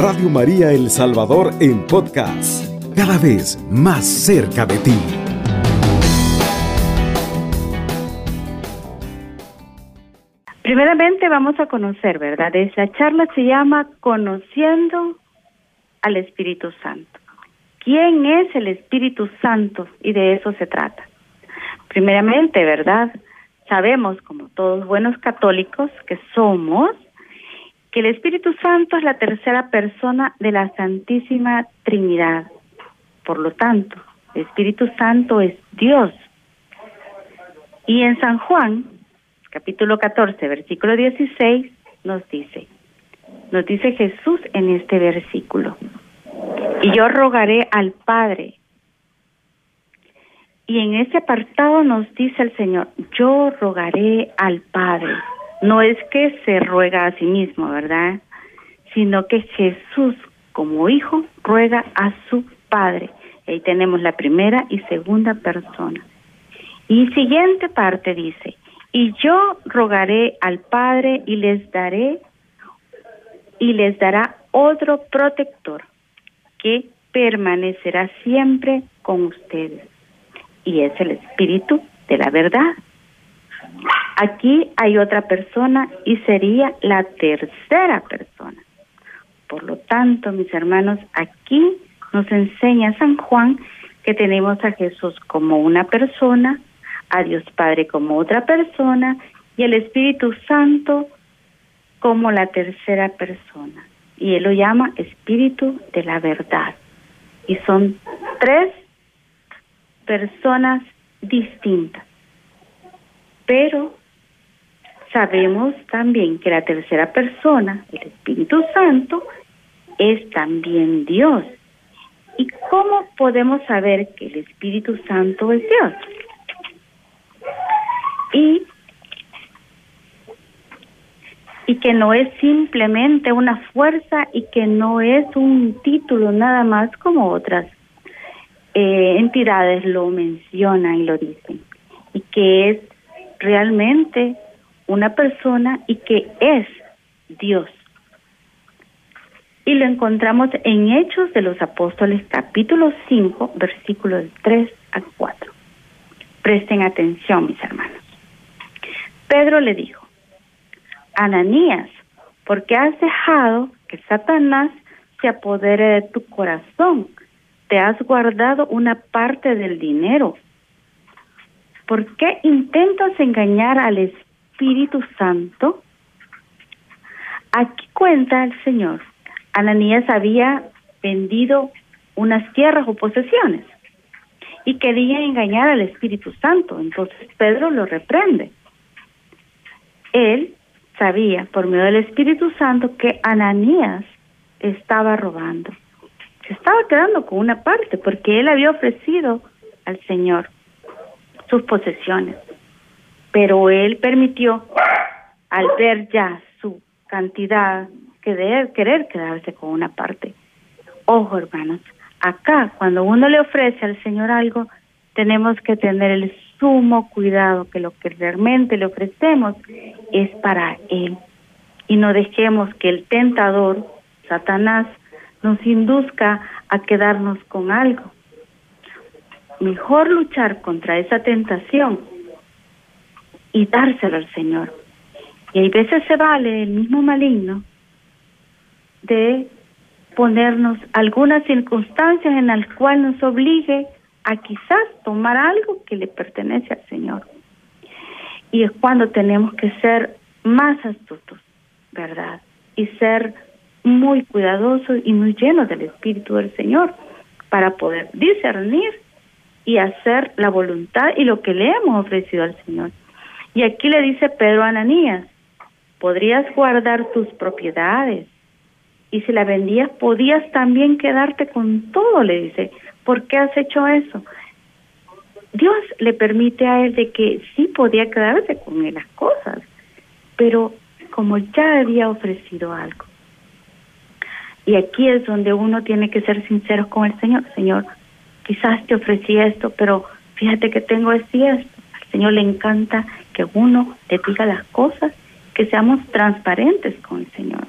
Radio María El Salvador en podcast, cada vez más cerca de ti. Primeramente vamos a conocer, ¿verdad? Esa charla se llama Conociendo al Espíritu Santo. ¿Quién es el Espíritu Santo? Y de eso se trata. Primeramente, ¿verdad? Sabemos, como todos buenos católicos que somos, que el Espíritu Santo es la tercera persona de la Santísima Trinidad. Por lo tanto, el Espíritu Santo es Dios. Y en San Juan, capítulo 14, versículo 16, nos dice, nos dice Jesús en este versículo, y yo rogaré al Padre. Y en ese apartado nos dice el Señor, yo rogaré al Padre no es que se ruega a sí mismo, ¿verdad? Sino que Jesús como hijo ruega a su Padre. Ahí tenemos la primera y segunda persona. Y siguiente parte dice, y yo rogaré al Padre y les daré y les dará otro protector que permanecerá siempre con ustedes. Y es el Espíritu de la verdad Aquí hay otra persona y sería la tercera persona. Por lo tanto, mis hermanos, aquí nos enseña San Juan que tenemos a Jesús como una persona, a Dios Padre como otra persona y el Espíritu Santo como la tercera persona. Y él lo llama Espíritu de la verdad. Y son tres personas distintas. Pero sabemos también que la tercera persona, el Espíritu Santo, es también Dios. ¿Y cómo podemos saber que el Espíritu Santo es Dios? Y, y que no es simplemente una fuerza y que no es un título nada más como otras eh, entidades lo mencionan y lo dicen, y que es realmente una persona y que es Dios. Y lo encontramos en Hechos de los Apóstoles capítulo 5 versículos 3 a 4. Presten atención, mis hermanos. Pedro le dijo, Ananías, ¿por qué has dejado que Satanás se apodere de tu corazón? Te has guardado una parte del dinero. ¿Por qué intentas engañar al Espíritu? Santo, aquí cuenta el Señor, Ananías había vendido unas tierras o posesiones y quería engañar al Espíritu Santo. Entonces Pedro lo reprende. Él sabía por medio del Espíritu Santo que Ananías estaba robando. Se estaba quedando con una parte porque él había ofrecido al Señor sus posesiones pero él permitió, al ver ya su cantidad, querer, querer quedarse con una parte. Ojo, hermanos, acá cuando uno le ofrece al Señor algo, tenemos que tener el sumo cuidado que lo que realmente le ofrecemos es para Él. Y no dejemos que el tentador, Satanás, nos induzca a quedarnos con algo. Mejor luchar contra esa tentación y dárselo al Señor. Y hay veces se vale el mismo maligno de ponernos algunas circunstancias en las cuales nos obligue a quizás tomar algo que le pertenece al Señor. Y es cuando tenemos que ser más astutos, ¿verdad? Y ser muy cuidadosos y muy llenos del Espíritu del Señor para poder discernir y hacer la voluntad y lo que le hemos ofrecido al Señor. Y aquí le dice Pedro a Ananías, podrías guardar tus propiedades y si la vendías podías también quedarte con todo, le dice, ¿por qué has hecho eso? Dios le permite a él de que sí podía quedarse con las cosas, pero como ya había ofrecido algo. Y aquí es donde uno tiene que ser sincero con el Señor. Señor, quizás te ofrecí esto, pero fíjate que tengo esto y esto. Al Señor le encanta que uno le diga las cosas, que seamos transparentes con el Señor.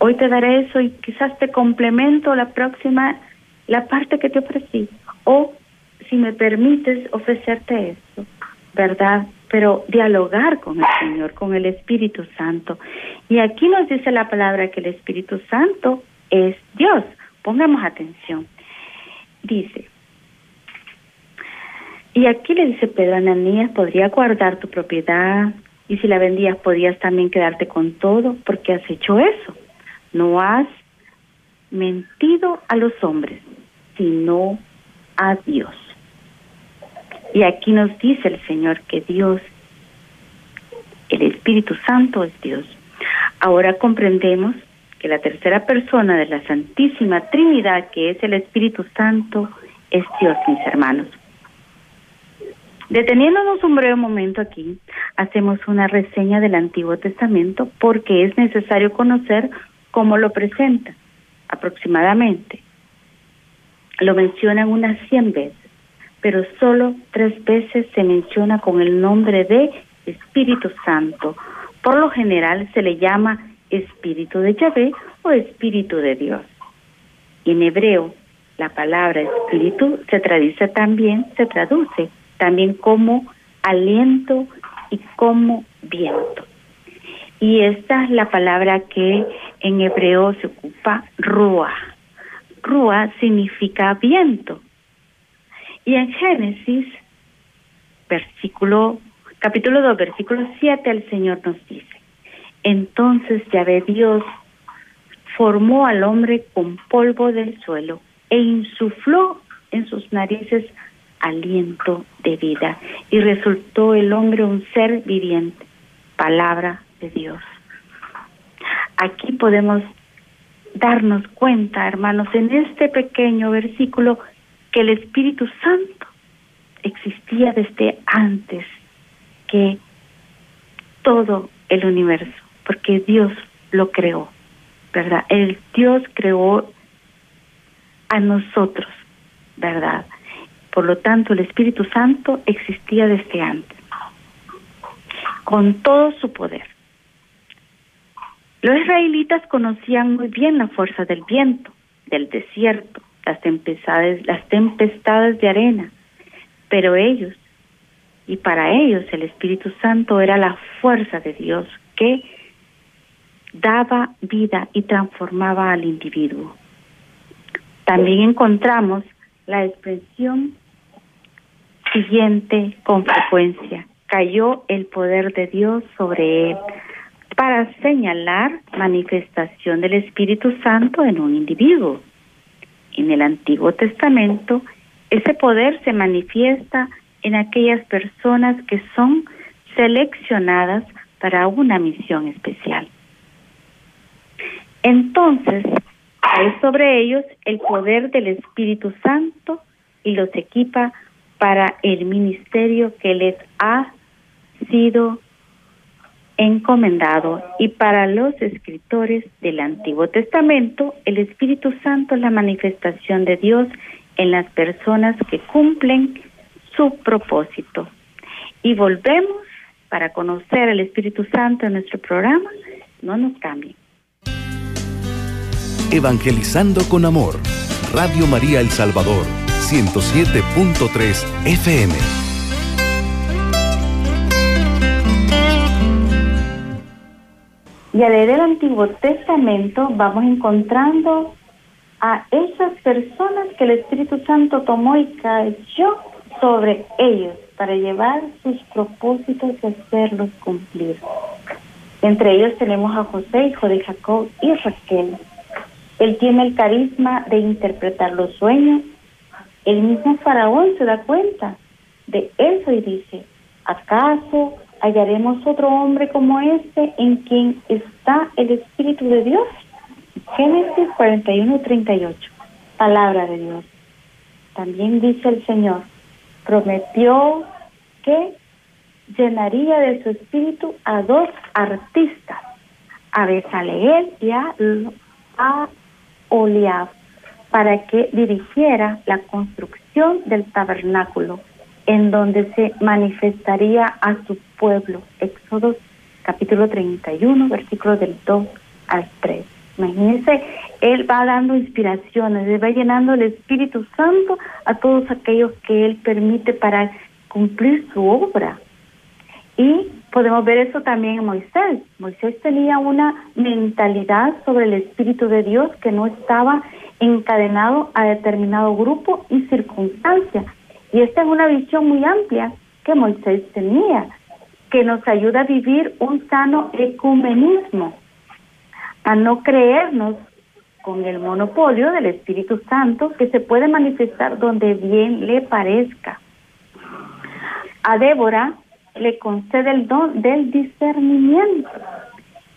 hoy te daré eso y quizás te complemento la próxima, la parte que te ofrecí. O si me permites ofrecerte eso, ¿verdad? Pero dialogar con el Señor, con el Espíritu Santo. Y aquí nos dice la palabra que el Espíritu Santo es Dios. Pongamos atención. Dice, y aquí le dice Pedro Ananías, podría guardar tu propiedad y si la vendías podías también quedarte con todo porque has hecho eso. No has mentido a los hombres, sino a Dios. Y aquí nos dice el Señor que Dios, el Espíritu Santo es Dios. Ahora comprendemos que la tercera persona de la Santísima Trinidad, que es el Espíritu Santo, es Dios, mis hermanos. Deteniéndonos un breve momento aquí, hacemos una reseña del Antiguo Testamento porque es necesario conocer cómo lo presenta aproximadamente. Lo mencionan unas 100 veces, pero solo tres veces se menciona con el nombre de Espíritu Santo. Por lo general se le llama Espíritu de Yahvé o Espíritu de Dios. En hebreo, la palabra espíritu se traduce también, se traduce también como aliento y como viento. Y esta es la palabra que en hebreo se ocupa rúa. Rúa significa viento. Y en Génesis, versículo, capítulo 2, versículo 7, el Señor nos dice, entonces Yahvé Dios formó al hombre con polvo del suelo e insufló en sus narices aliento de vida y resultó el hombre un ser viviente, palabra de Dios. Aquí podemos darnos cuenta, hermanos, en este pequeño versículo que el Espíritu Santo existía desde antes que todo el universo, porque Dios lo creó, ¿verdad? El Dios creó a nosotros, ¿verdad? Por lo tanto, el Espíritu Santo existía desde antes, con todo su poder. Los israelitas conocían muy bien la fuerza del viento, del desierto, las tempestades, las tempestades de arena, pero ellos, y para ellos el Espíritu Santo era la fuerza de Dios que daba vida y transformaba al individuo. También encontramos la expresión siguiente con frecuencia. Cayó el poder de Dios sobre él para señalar manifestación del Espíritu Santo en un individuo. En el Antiguo Testamento, ese poder se manifiesta en aquellas personas que son seleccionadas para una misión especial. Entonces, hay sobre ellos el poder del Espíritu Santo y los equipa para el ministerio que les ha sido encomendado y para los escritores del Antiguo Testamento, el Espíritu Santo es la manifestación de Dios en las personas que cumplen su propósito. Y volvemos para conocer el Espíritu Santo en nuestro programa. No nos cambien. Evangelizando con Amor, Radio María El Salvador, 107.3 FM. Y al leer el Antiguo Testamento vamos encontrando a esas personas que el Espíritu Santo tomó y cayó sobre ellos para llevar sus propósitos y hacerlos cumplir. Entre ellos tenemos a José, hijo de Jacob, y Raquel. Él tiene el carisma de interpretar los sueños el mismo faraón se da cuenta de eso y dice, ¿acaso hallaremos otro hombre como este en quien está el Espíritu de Dios? Génesis 41, 38. Palabra de Dios. También dice el Señor, prometió que llenaría de su espíritu a dos artistas, a Besaleel y a Oliab para que dirigiera la construcción del tabernáculo, en donde se manifestaría a su pueblo. Éxodo capítulo 31, versículos del 2 al 3. Imagínense, Él va dando inspiraciones, Él va llenando el Espíritu Santo a todos aquellos que Él permite para cumplir su obra. Y podemos ver eso también en Moisés. Moisés tenía una mentalidad sobre el Espíritu de Dios que no estaba encadenado a determinado grupo y circunstancia. Y esta es una visión muy amplia que Moisés tenía, que nos ayuda a vivir un sano ecumenismo, a no creernos con el monopolio del Espíritu Santo que se puede manifestar donde bien le parezca. A Débora le concede el don del discernimiento.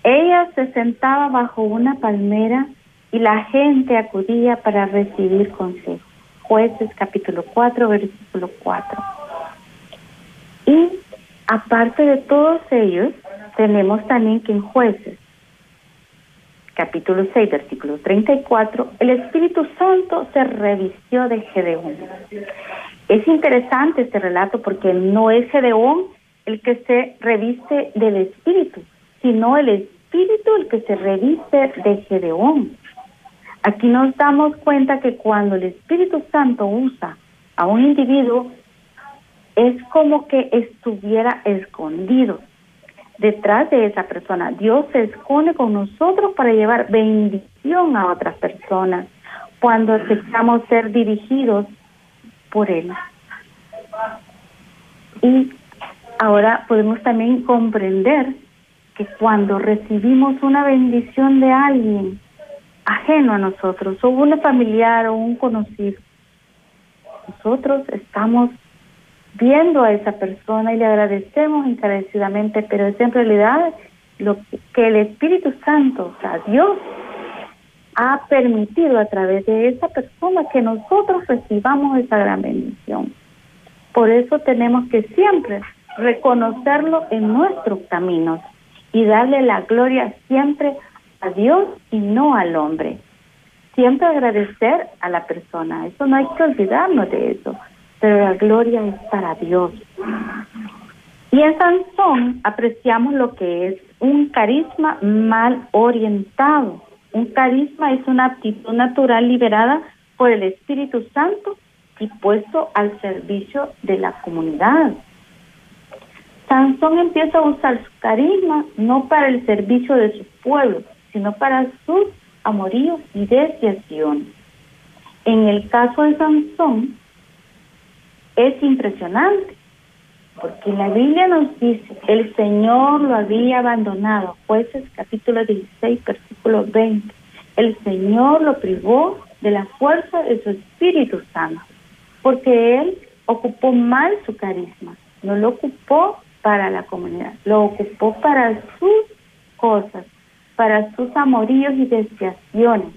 Ella se sentaba bajo una palmera y la gente acudía para recibir consejo. Jueces capítulo 4, versículo 4. Y aparte de todos ellos, tenemos también que en jueces, capítulo 6, versículo 34, el Espíritu Santo se revistió de Gedeón. Es interesante este relato porque no es Gedeón el que se reviste del Espíritu, sino el Espíritu el que se reviste de Gedeón. Aquí nos damos cuenta que cuando el Espíritu Santo usa a un individuo, es como que estuviera escondido detrás de esa persona. Dios se esconde con nosotros para llevar bendición a otras personas cuando aceptamos ser dirigidos por Él. Y ahora podemos también comprender que cuando recibimos una bendición de alguien, ajeno a nosotros, o un familiar o un conocido. Nosotros estamos viendo a esa persona y le agradecemos encarecidamente, pero es en realidad lo que el Espíritu Santo, o sea, Dios, ha permitido a través de esa persona que nosotros recibamos esa gran bendición. Por eso tenemos que siempre reconocerlo en nuestros caminos y darle la gloria siempre a Dios y no al hombre. Siempre agradecer a la persona, eso no hay que olvidarnos de eso, pero la gloria es para Dios. Y en Sansón apreciamos lo que es un carisma mal orientado. Un carisma es una aptitud natural liberada por el Espíritu Santo y puesto al servicio de la comunidad. Sansón empieza a usar su carisma no para el servicio de su pueblo, sino para sus amoríos y desviaciones. En el caso de Sansón, es impresionante, porque la Biblia nos dice, el Señor lo había abandonado, jueces capítulo 16, versículo 20, el Señor lo privó de la fuerza de su Espíritu Santo, porque él ocupó mal su carisma, no lo ocupó para la comunidad, lo ocupó para sus cosas, para sus amoríos y desviaciones.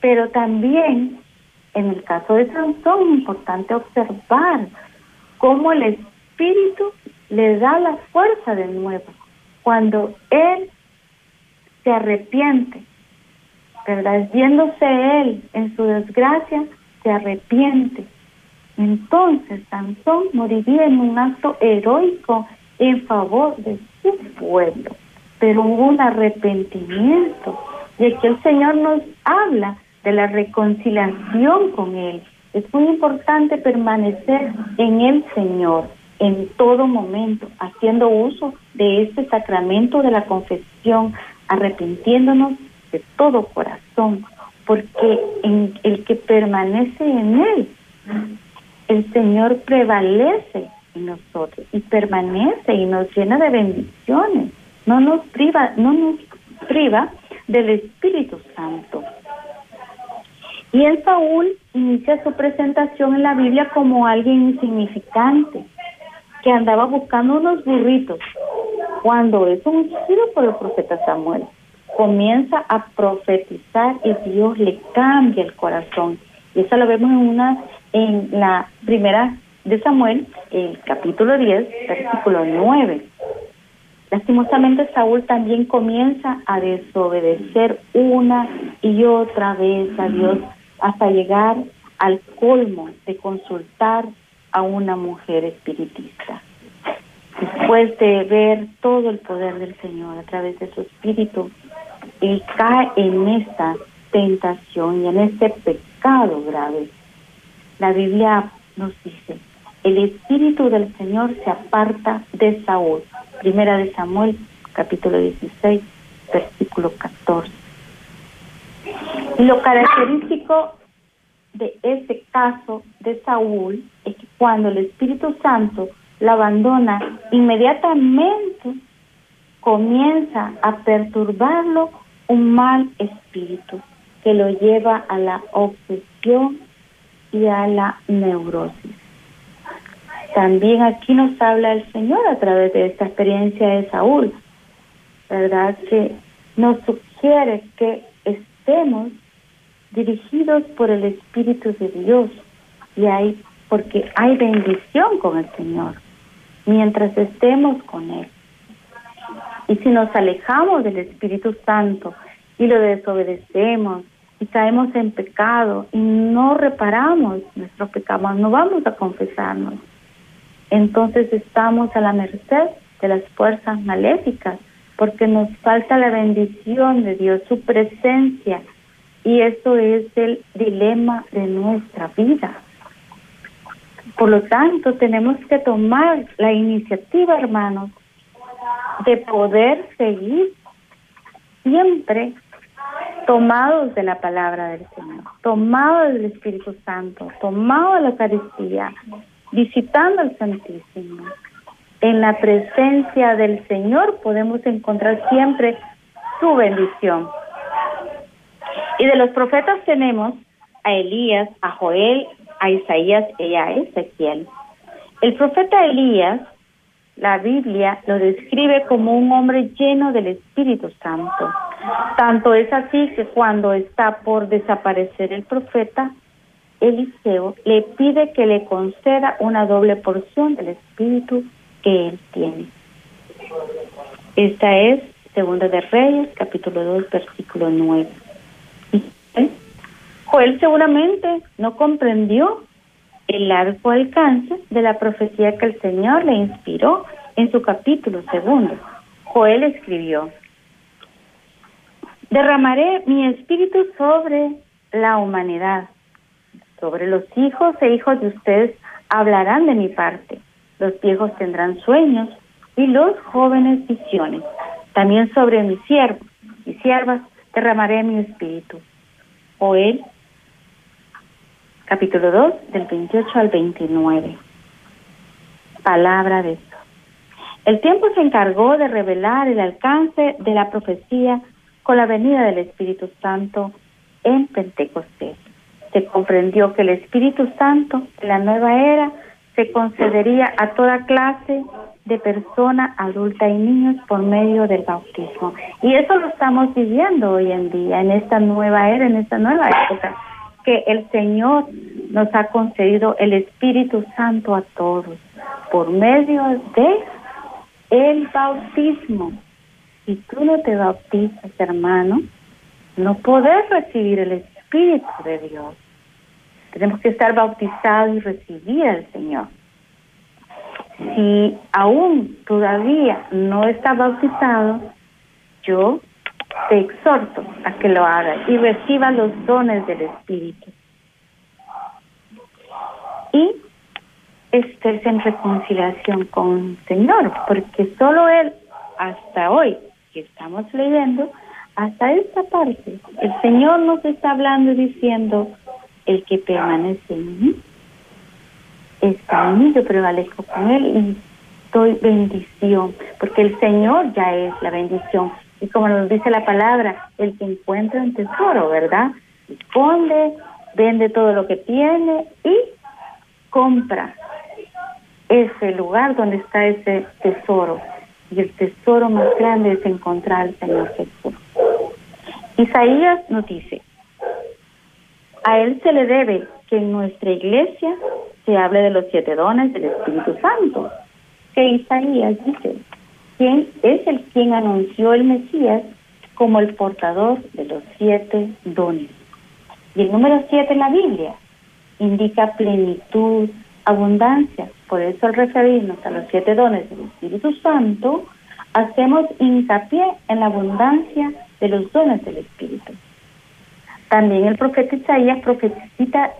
Pero también, en el caso de Sansón, es importante observar cómo el Espíritu le da la fuerza de nuevo. Cuando él se arrepiente, ¿verdad? Viéndose él en su desgracia, se arrepiente. Entonces Sansón moriría en un acto heroico en favor de su pueblo pero hubo un arrepentimiento. Y aquí el Señor nos habla de la reconciliación con Él. Es muy importante permanecer en el Señor en todo momento, haciendo uso de este sacramento de la confesión, arrepintiéndonos de todo corazón, porque en el que permanece en Él, el Señor prevalece en nosotros y permanece y nos llena de bendiciones no nos priva, no nos priva del Espíritu Santo. Y el Saúl inicia su presentación en la Biblia como alguien insignificante, que andaba buscando unos burritos, cuando es ungido por el profeta Samuel. Comienza a profetizar y Dios le cambia el corazón. Y eso lo vemos en una en la primera de Samuel, el capítulo 10, versículo 9. Lastimosamente Saúl también comienza a desobedecer una y otra vez a Dios hasta llegar al colmo de consultar a una mujer espiritista. Después de ver todo el poder del Señor a través de su espíritu, y cae en esta tentación y en este pecado grave. La Biblia nos dice, el Espíritu del Señor se aparta de Saúl. Primera de Samuel, capítulo 16, versículo 14. Y lo característico de ese caso de Saúl es que cuando el Espíritu Santo la abandona, inmediatamente comienza a perturbarlo un mal espíritu que lo lleva a la obsesión y a la neurosis. También aquí nos habla el Señor a través de esta experiencia de Saúl, ¿verdad? Que nos sugiere que estemos dirigidos por el Espíritu de Dios y porque hay bendición con el Señor mientras estemos con Él. Y si nos alejamos del Espíritu Santo y lo desobedecemos y caemos en pecado y no reparamos nuestros pecados, no vamos a confesarnos, entonces estamos a la merced de las fuerzas maléficas porque nos falta la bendición de Dios, su presencia, y eso es el dilema de nuestra vida. Por lo tanto, tenemos que tomar la iniciativa, hermanos, de poder seguir siempre tomados de la palabra del Señor, tomados del Espíritu Santo, tomados de la Eucaristía, visitando al Santísimo. En la presencia del Señor podemos encontrar siempre su bendición. Y de los profetas tenemos a Elías, a Joel, a Isaías y a Ezequiel. El profeta Elías, la Biblia lo describe como un hombre lleno del Espíritu Santo. Tanto es así que cuando está por desaparecer el profeta, Eliseo le pide que le conceda una doble porción del Espíritu que él tiene. Esta es Segunda de Reyes, capítulo 2, versículo 9. Joel seguramente no comprendió el largo alcance de la profecía que el Señor le inspiró en su capítulo segundo. Joel escribió, derramaré mi espíritu sobre la humanidad, sobre los hijos e hijos de ustedes hablarán de mi parte, los viejos tendrán sueños y los jóvenes visiones, también sobre mis siervos y siervas derramaré mi espíritu. Joel capítulo 2, del 28 al 29. Palabra de Dios. El tiempo se encargó de revelar el alcance de la profecía con la venida del Espíritu Santo en Pentecostés. Se comprendió que el Espíritu Santo en la nueva era se concedería a toda clase de persona adulta y niños por medio del bautismo. Y eso lo estamos viviendo hoy en día, en esta nueva era, en esta nueva época que el Señor nos ha concedido el Espíritu Santo a todos por medio de el bautismo. Si tú no te bautizas, hermano, no podés recibir el Espíritu de Dios. Tenemos que estar bautizados y recibir al Señor. Si aún todavía no está bautizado, yo te exhorto a que lo hagas y reciba los dones del Espíritu. Y estés en reconciliación con el Señor, porque solo Él, hasta hoy que estamos leyendo, hasta esta parte, el Señor nos está hablando y diciendo, el que permanece en mí, está en mí, yo prevalezco con Él y doy bendición, porque el Señor ya es la bendición y como nos dice la palabra, el que encuentra un tesoro, ¿verdad? Esconde, vende todo lo que tiene y compra ese lugar donde está ese tesoro. Y el tesoro más grande es encontrar al Señor Jesús. Isaías nos dice, a Él se le debe que en nuestra iglesia se hable de los siete dones del Espíritu Santo. Que Isaías dice, quien es el quien anunció el Mesías como el portador de los siete dones. Y el número siete en la Biblia indica plenitud, abundancia. Por eso al referirnos a los siete dones del Espíritu Santo, hacemos hincapié en la abundancia de los dones del Espíritu. También el profeta Isaías profetiza,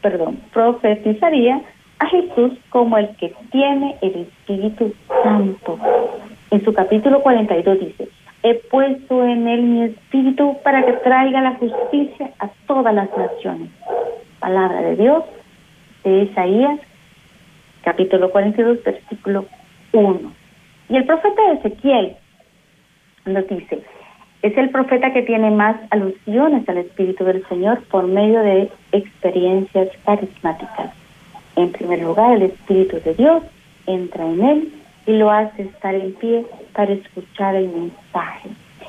perdón, profetizaría a Jesús como el que tiene el Espíritu Santo. En su capítulo 42 dice, he puesto en él mi espíritu para que traiga la justicia a todas las naciones. Palabra de Dios de Isaías, capítulo 42, versículo 1. Y el profeta Ezequiel nos dice, es el profeta que tiene más alusiones al Espíritu del Señor por medio de experiencias carismáticas. En primer lugar, el Espíritu de Dios entra en él y lo hace estar en pie para escuchar el mensaje.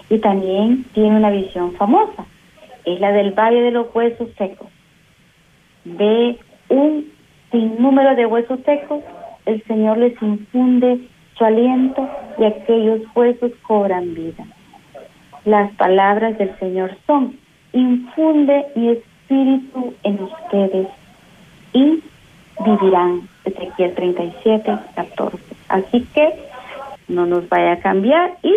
Y también tiene una visión famosa, es la del valle de los huesos secos. Ve un sinnúmero de huesos secos, el Señor les infunde su aliento y aquellos huesos cobran vida. Las palabras del Señor son, infunde mi espíritu en ustedes y vivirán. Ezequiel 37, 14. Así que no nos vaya a cambiar y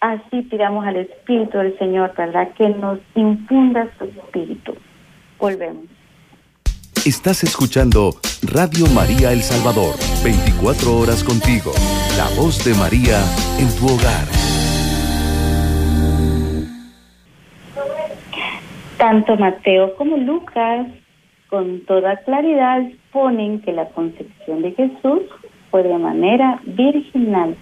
así pidamos al Espíritu del Señor, ¿verdad? Que nos infunda su Espíritu. Volvemos. Estás escuchando Radio María El Salvador, 24 horas contigo, la voz de María en tu hogar. Tanto Mateo como Lucas con toda claridad exponen que la concepción de Jesús fue de manera virginal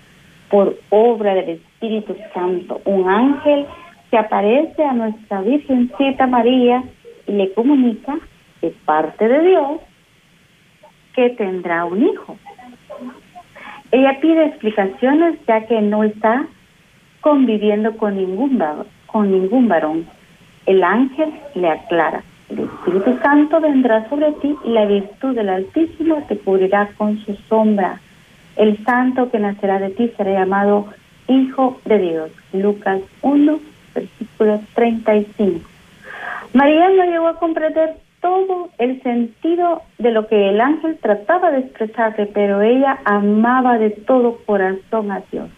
por obra del Espíritu Santo. Un ángel que aparece a nuestra Virgencita María y le comunica de parte de Dios que tendrá un hijo. Ella pide explicaciones ya que no está conviviendo con ningún, con ningún varón. El ángel le aclara, el Espíritu Santo vendrá sobre ti y la virtud del Altísimo te cubrirá con su sombra. El santo que nacerá de ti será llamado Hijo de Dios. Lucas 1, versículo 35. María no llegó a comprender todo el sentido de lo que el ángel trataba de expresarle, pero ella amaba de todo corazón a Dios.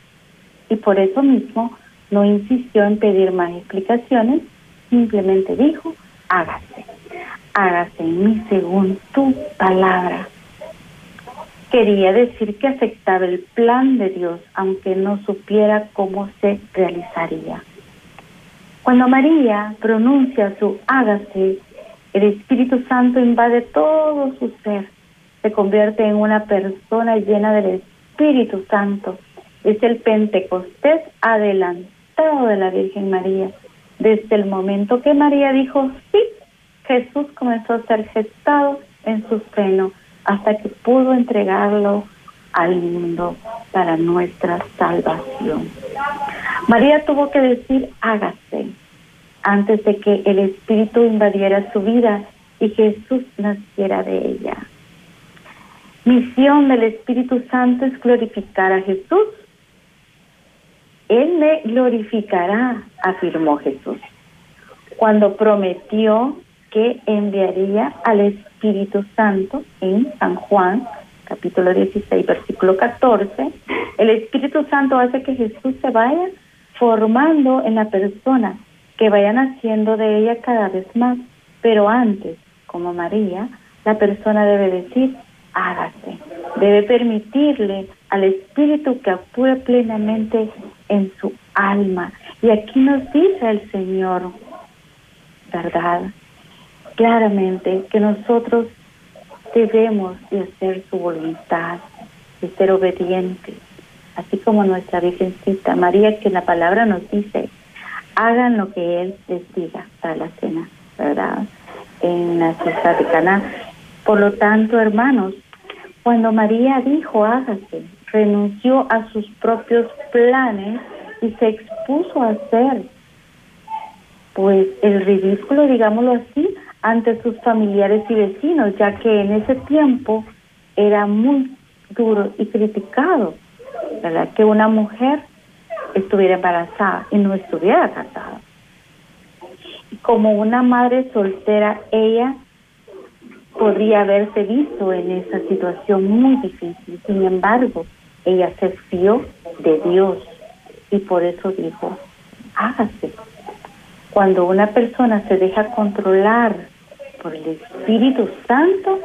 Y por eso mismo no insistió en pedir más explicaciones, simplemente dijo, hágase, hágase en mí según tu palabra. Quería decir que aceptaba el plan de Dios, aunque no supiera cómo se realizaría. Cuando María pronuncia su hágase, el Espíritu Santo invade todo su ser, se convierte en una persona llena del Espíritu Santo. Es el Pentecostés adelantado de la Virgen María desde el momento que María dijo sí, Jesús comenzó a ser gestado en su seno hasta que pudo entregarlo al mundo para nuestra salvación. María tuvo que decir hágase antes de que el Espíritu invadiera su vida y Jesús naciera de ella. Misión del Espíritu Santo es glorificar a Jesús él me glorificará, afirmó Jesús, cuando prometió que enviaría al Espíritu Santo en San Juan, capítulo 16, versículo 14. El Espíritu Santo hace que Jesús se vaya formando en la persona, que vaya naciendo de ella cada vez más. Pero antes, como María, la persona debe decir, hágase. Debe permitirle al Espíritu que actúe plenamente en su alma. Y aquí nos dice el Señor, ¿verdad? Claramente que nosotros debemos de hacer su voluntad, de ser obedientes, así como nuestra Virgencita María, que la palabra nos dice, hagan lo que Él les diga para la cena, ¿verdad? En la ciudad de Cana. Por lo tanto, hermanos, cuando María dijo, hágase, renunció a sus propios planes y se expuso a hacer pues el ridículo, digámoslo así, ante sus familiares y vecinos, ya que en ese tiempo era muy duro y criticado, ¿verdad? Que una mujer estuviera embarazada y no estuviera casada. Y como una madre soltera, ella podría haberse visto en esa situación muy difícil. Sin embargo, ella se fió de Dios y por eso dijo, hágase. Cuando una persona se deja controlar por el Espíritu Santo,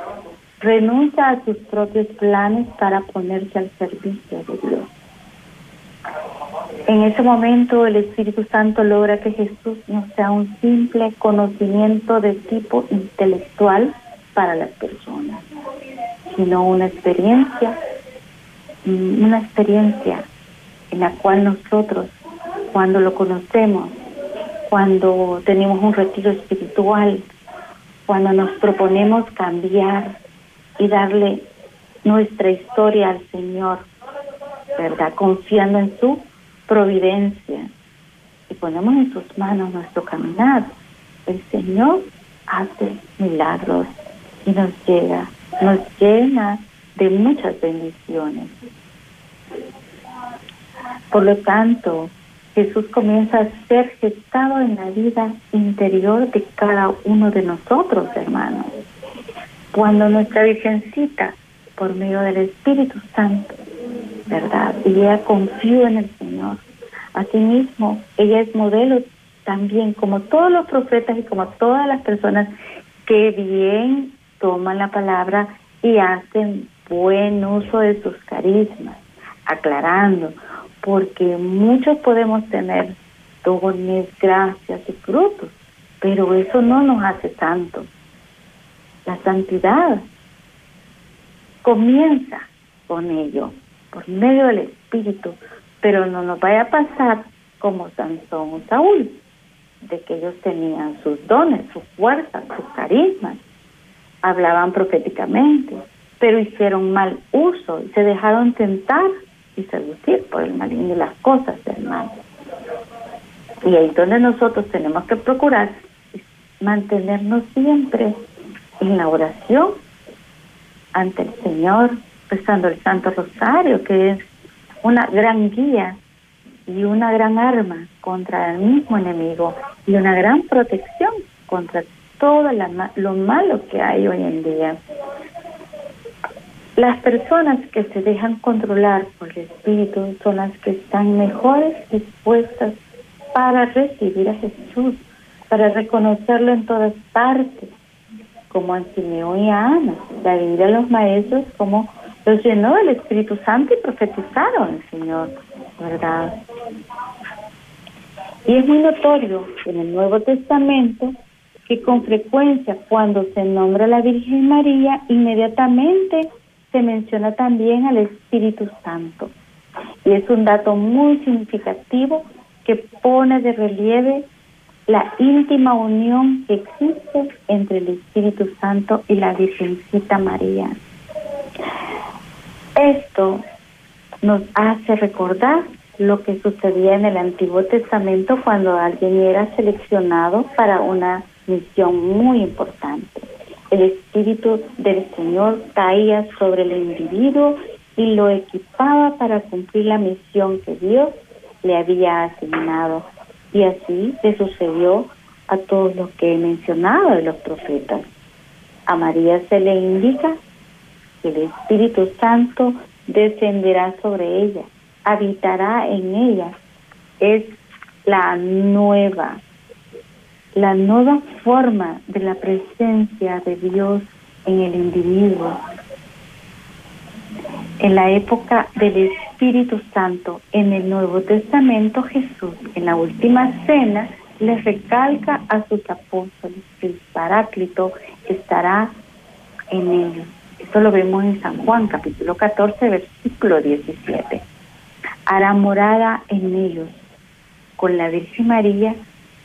renuncia a sus propios planes para ponerse al servicio de Dios. En ese momento el Espíritu Santo logra que Jesús no sea un simple conocimiento de tipo intelectual para las personas, sino una experiencia, una experiencia en la cual nosotros, cuando lo conocemos, cuando tenemos un retiro espiritual, cuando nos proponemos cambiar y darle nuestra historia al Señor, ¿verdad? Confiando en su providencia y ponemos en sus manos nuestro caminar, el Señor hace milagros y nos llega, nos llena de muchas bendiciones. Por lo tanto, Jesús comienza a ser gestado en la vida interior de cada uno de nosotros, hermanos. Cuando nuestra Virgencita, por medio del Espíritu Santo, ¿verdad? Y ella confió en el Señor. Asimismo, ella es modelo también, como todos los profetas y como todas las personas que bien toman la palabra y hacen buen uso de sus carismas, aclarando, porque muchos podemos tener dones, gracias y frutos, pero eso no nos hace santos. La santidad comienza con ello por medio del Espíritu, pero no nos vaya a pasar como Sansón o Saúl, de que ellos tenían sus dones, su fuerza, sus carismas, hablaban proféticamente, pero hicieron mal uso y se dejaron tentar y seducir por el maligno y las cosas del mal. Y ahí donde nosotros tenemos que procurar mantenernos siempre en la oración ante el Señor, rezando el Santo Rosario, que es una gran guía y una gran arma contra el mismo enemigo y una gran protección contra todo lo malo que hay hoy en día. Las personas que se dejan controlar por el Espíritu son las que están mejores dispuestas para recibir a Jesús, para reconocerlo en todas partes, como a Simeón y a Ana, de a los maestros como los llenó del Espíritu Santo y profetizaron el Señor, ¿verdad? Y es muy notorio en el Nuevo Testamento que con frecuencia cuando se nombra a la Virgen María, inmediatamente se menciona también al Espíritu Santo. Y es un dato muy significativo que pone de relieve la íntima unión que existe entre el Espíritu Santo y la Virgencita María. Esto nos hace recordar lo que sucedía en el Antiguo Testamento cuando alguien era seleccionado para una misión muy importante. El Espíritu del Señor caía sobre el individuo y lo equipaba para cumplir la misión que Dios le había asignado. Y así le sucedió a todos los que he mencionado de los profetas. A María se le indica el Espíritu Santo descenderá sobre ella, habitará en ella. Es la nueva, la nueva forma de la presencia de Dios en el individuo. En la época del Espíritu Santo, en el Nuevo Testamento, Jesús, en la última cena, les recalca a sus apóstoles que el Paráclito estará en ellos esto lo vemos en San Juan, capítulo 14, versículo 17. Hará morada en ellos. Con la Virgen María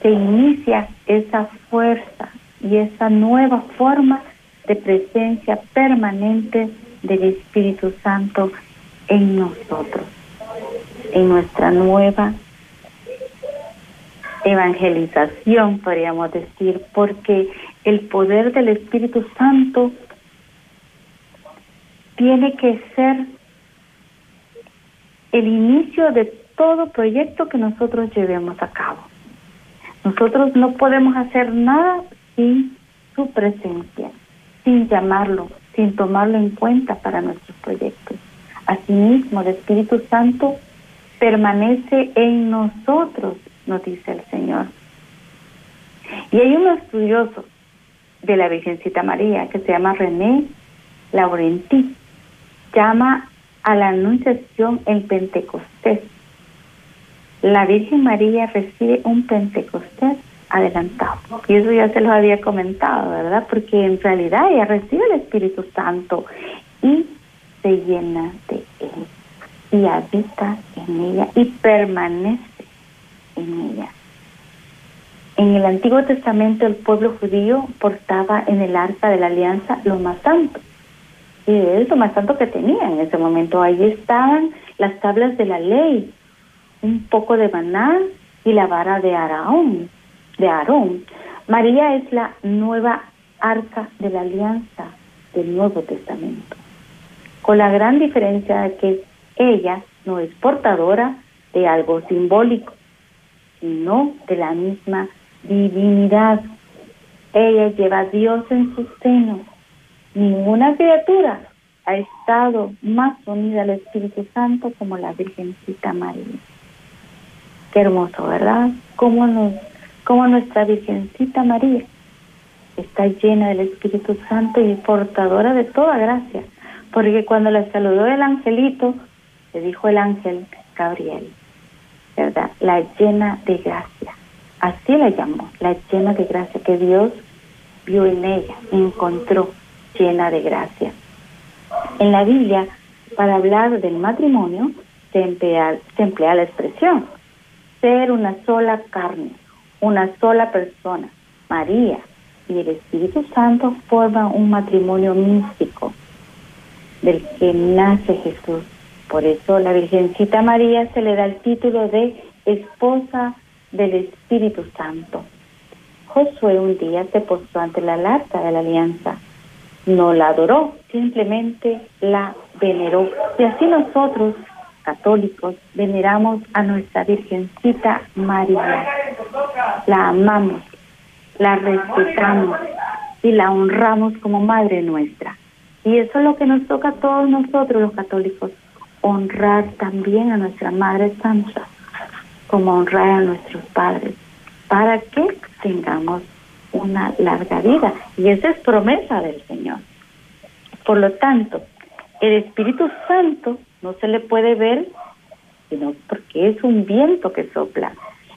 se inicia esa fuerza y esa nueva forma de presencia permanente del Espíritu Santo en nosotros, en nuestra nueva evangelización, podríamos decir, porque el poder del Espíritu Santo tiene que ser el inicio de todo proyecto que nosotros llevemos a cabo. Nosotros no podemos hacer nada sin su presencia, sin llamarlo, sin tomarlo en cuenta para nuestros proyectos. Asimismo, el Espíritu Santo permanece en nosotros nos dice el Señor. Y hay un estudioso de la Virgencita María que se llama René Laurenti, llama a la Anunciación el Pentecostés. La Virgen María recibe un Pentecostés adelantado. Y eso ya se los había comentado, ¿verdad? Porque en realidad ella recibe el Espíritu Santo y se llena de él y habita en ella y permanece en ella. En el Antiguo Testamento el pueblo judío portaba en el arca de la alianza lo más santo. Y es lo más santo que tenía en ese momento. Ahí estaban las tablas de la ley, un poco de maná y la vara de Aarón. De Aarón. María es la nueva arca de la alianza del Nuevo Testamento. Con la gran diferencia de que ella no es portadora de algo simbólico, sino de la misma divinidad. Ella lleva a Dios en su seno. Ninguna criatura ha estado más unida al Espíritu Santo como la Virgencita María. Qué hermoso, ¿verdad? Cómo, nos, cómo nuestra Virgencita María está llena del Espíritu Santo y portadora de toda gracia. Porque cuando la saludó el angelito, le dijo el ángel Gabriel, ¿verdad? La llena de gracia. Así la llamó, la llena de gracia, que Dios vio en ella, encontró llena de gracia. En la Biblia, para hablar del matrimonio, se emplea, se emplea la expresión ser una sola carne, una sola persona. María y el Espíritu Santo forman un matrimonio místico del que nace Jesús. Por eso la Virgencita María se le da el título de esposa del Espíritu Santo. Josué un día se postó ante la larga de la alianza. No la adoró, simplemente la veneró. Y así nosotros, católicos, veneramos a nuestra Virgencita María. La amamos, la respetamos y la honramos como Madre nuestra. Y eso es lo que nos toca a todos nosotros los católicos, honrar también a nuestra Madre Santa como honrar a nuestros padres, para que tengamos una larga vida. Y esa es promesa del Señor. Por lo tanto, el Espíritu Santo no se le puede ver, sino porque es un viento que sopla.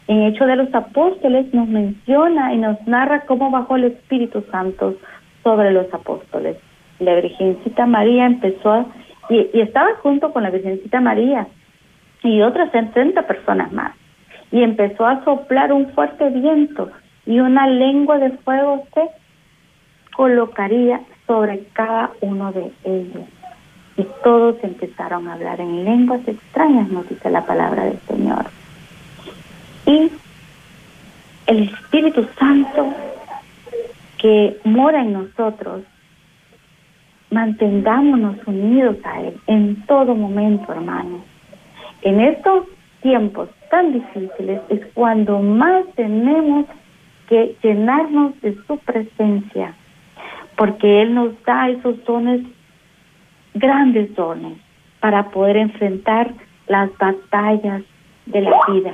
En Hecho de los Apóstoles nos menciona y nos narra cómo bajó el Espíritu Santo sobre los apóstoles. La Virgencita María empezó y, y estaba junto con la Virgencita María y otras 70 personas más y empezó a soplar un fuerte viento y una lengua de fuego se colocaría sobre cada uno de ellos. Todos empezaron a hablar en lenguas extrañas, nos dice la palabra del Señor. Y el Espíritu Santo que mora en nosotros, mantengámonos unidos a Él en todo momento, hermanos. En estos tiempos tan difíciles es cuando más tenemos que llenarnos de su presencia, porque Él nos da esos dones, grandes dones, para poder enfrentar las batallas de la vida.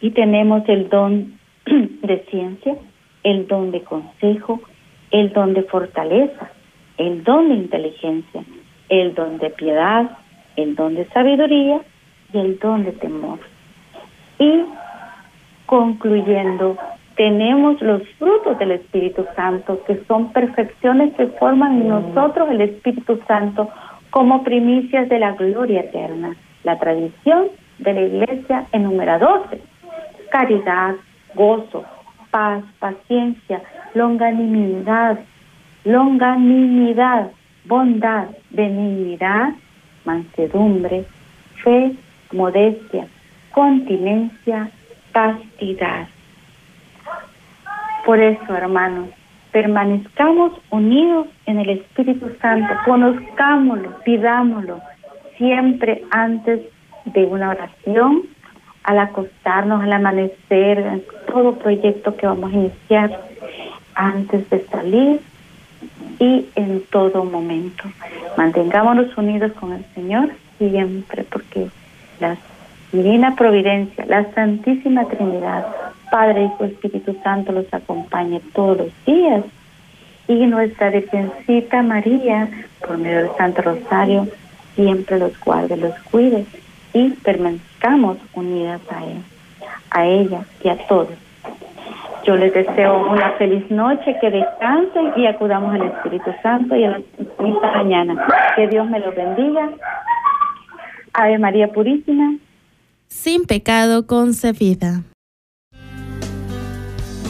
Y tenemos el don de ciencia, el don de consejo, el don de fortaleza, el don de inteligencia, el don de piedad, el don de sabiduría y el don de temor. Y concluyendo, tenemos los frutos del Espíritu Santo, que son perfecciones que forman en nosotros el Espíritu Santo como primicias de la gloria eterna. La tradición de la Iglesia enumera doce. Caridad, gozo, paz, paciencia, longanimidad, longanimidad, bondad, benignidad, mansedumbre, fe, modestia, continencia, castidad. Por eso, hermanos, permanezcamos unidos en el Espíritu Santo, conozcámoslo, pidámoslo, siempre antes de una oración, al acostarnos, al amanecer, en todo proyecto que vamos a iniciar, antes de salir y en todo momento. Mantengámonos unidos con el Señor siempre, porque las Divina Providencia, la Santísima Trinidad, Padre, Hijo, Espíritu Santo los acompañe todos los días. Y nuestra Virgencita María, por medio del Santo Rosario, siempre los guarde, los cuide y permanezcamos unidas a Él, a ella y a todos. Yo les deseo una feliz noche, que descansen y acudamos al Espíritu Santo y a la mañana. Que Dios me los bendiga. Ave María Purísima. Sin pecado concebida.